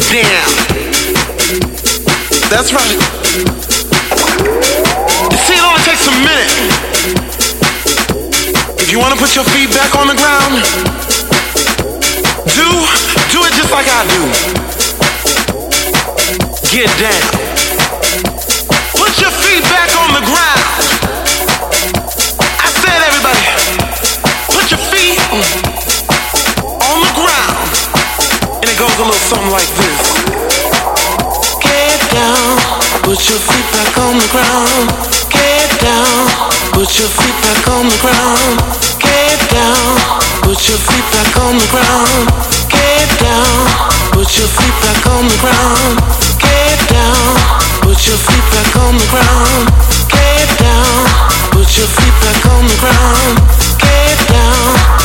down. That's right. You see, it only takes a minute. If you want to put your feet back on the ground, do, do it just like I do. Get down. Put your feet back on the ground. goes a little something like this. Get down, put your feet back on the ground. Get down, put your feet back on the ground. Get down, put your feet back on the ground. Get down, put your feet back on the ground. Get down, put your feet back on the ground. Get down, put your feet back on the ground. Get down.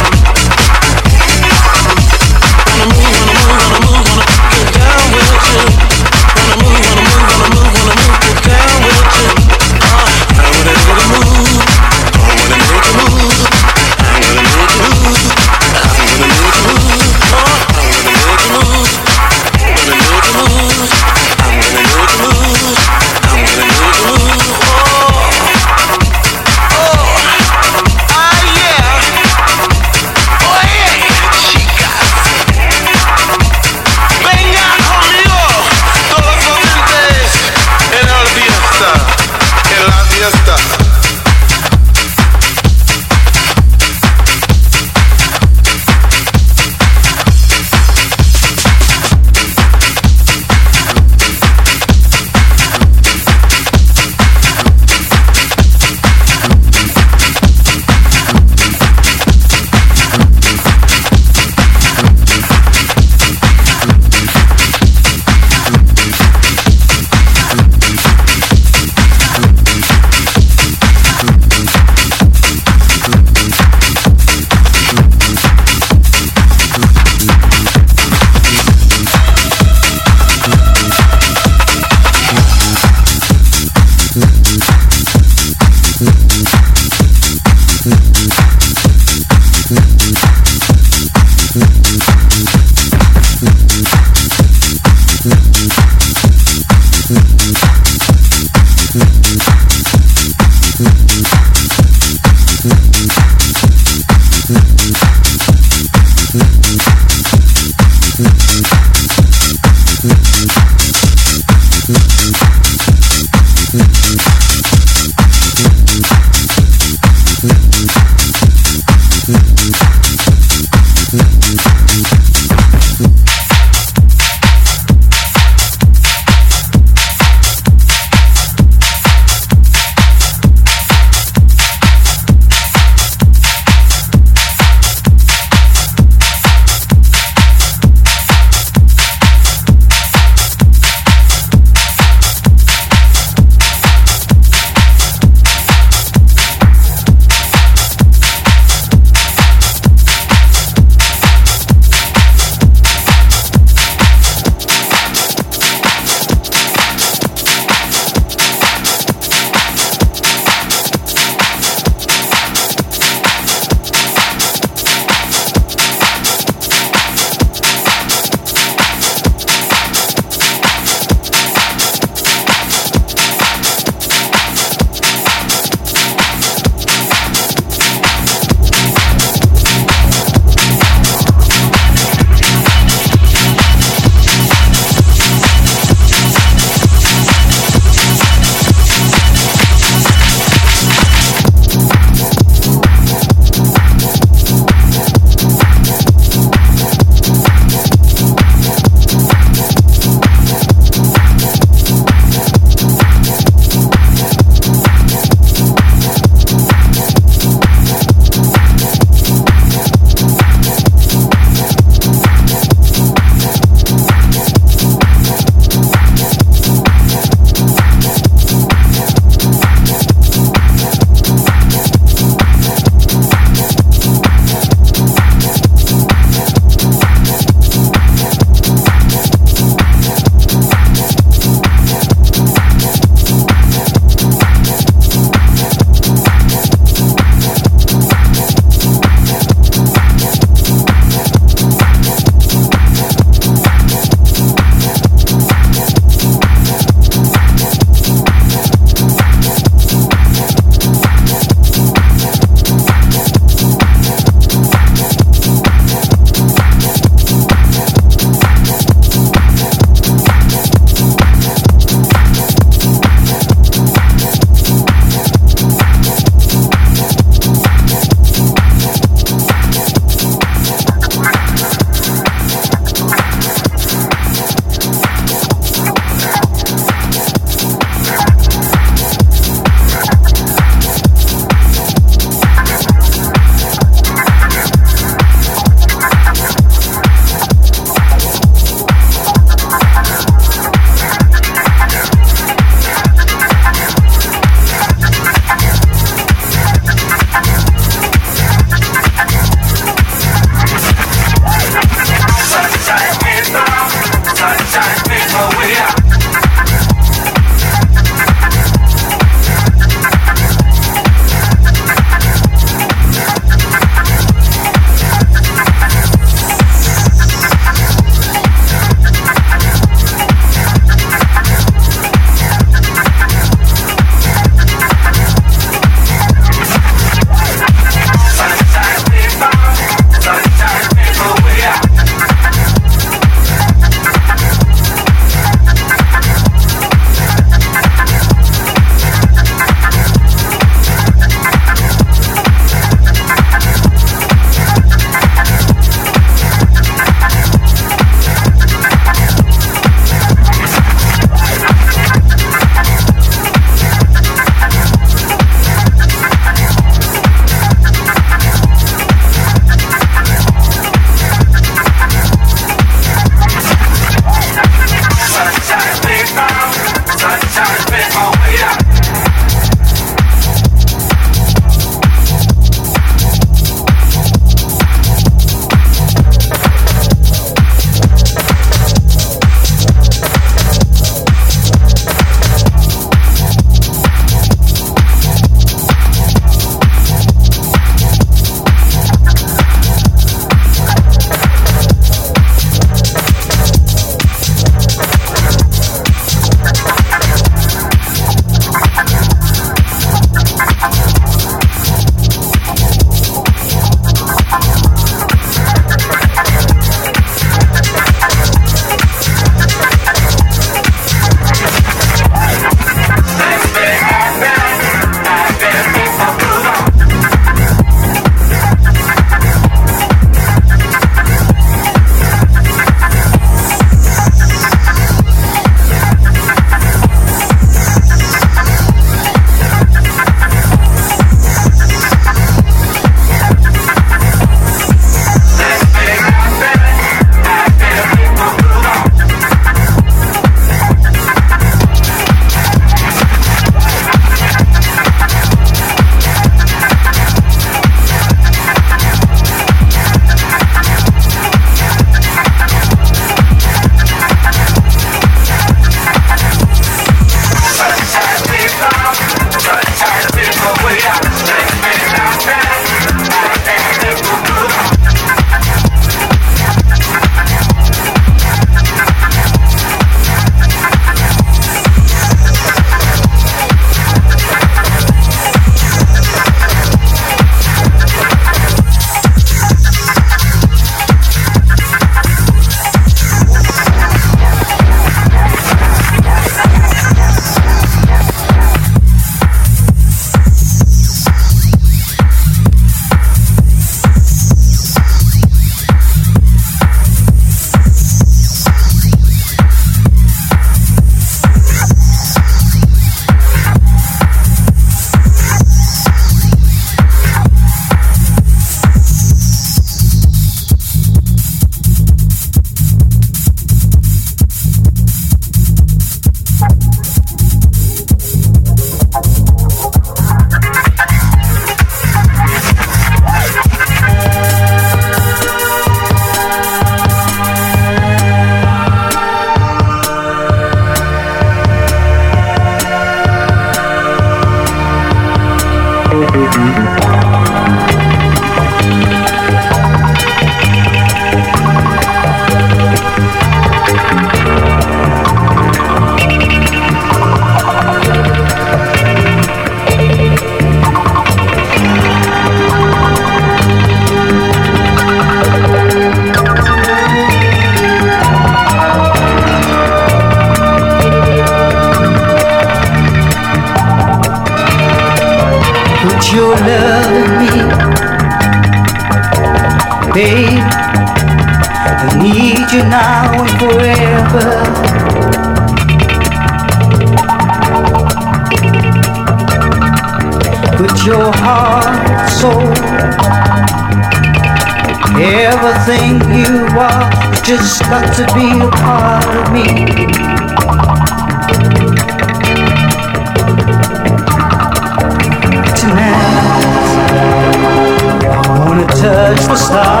The stars.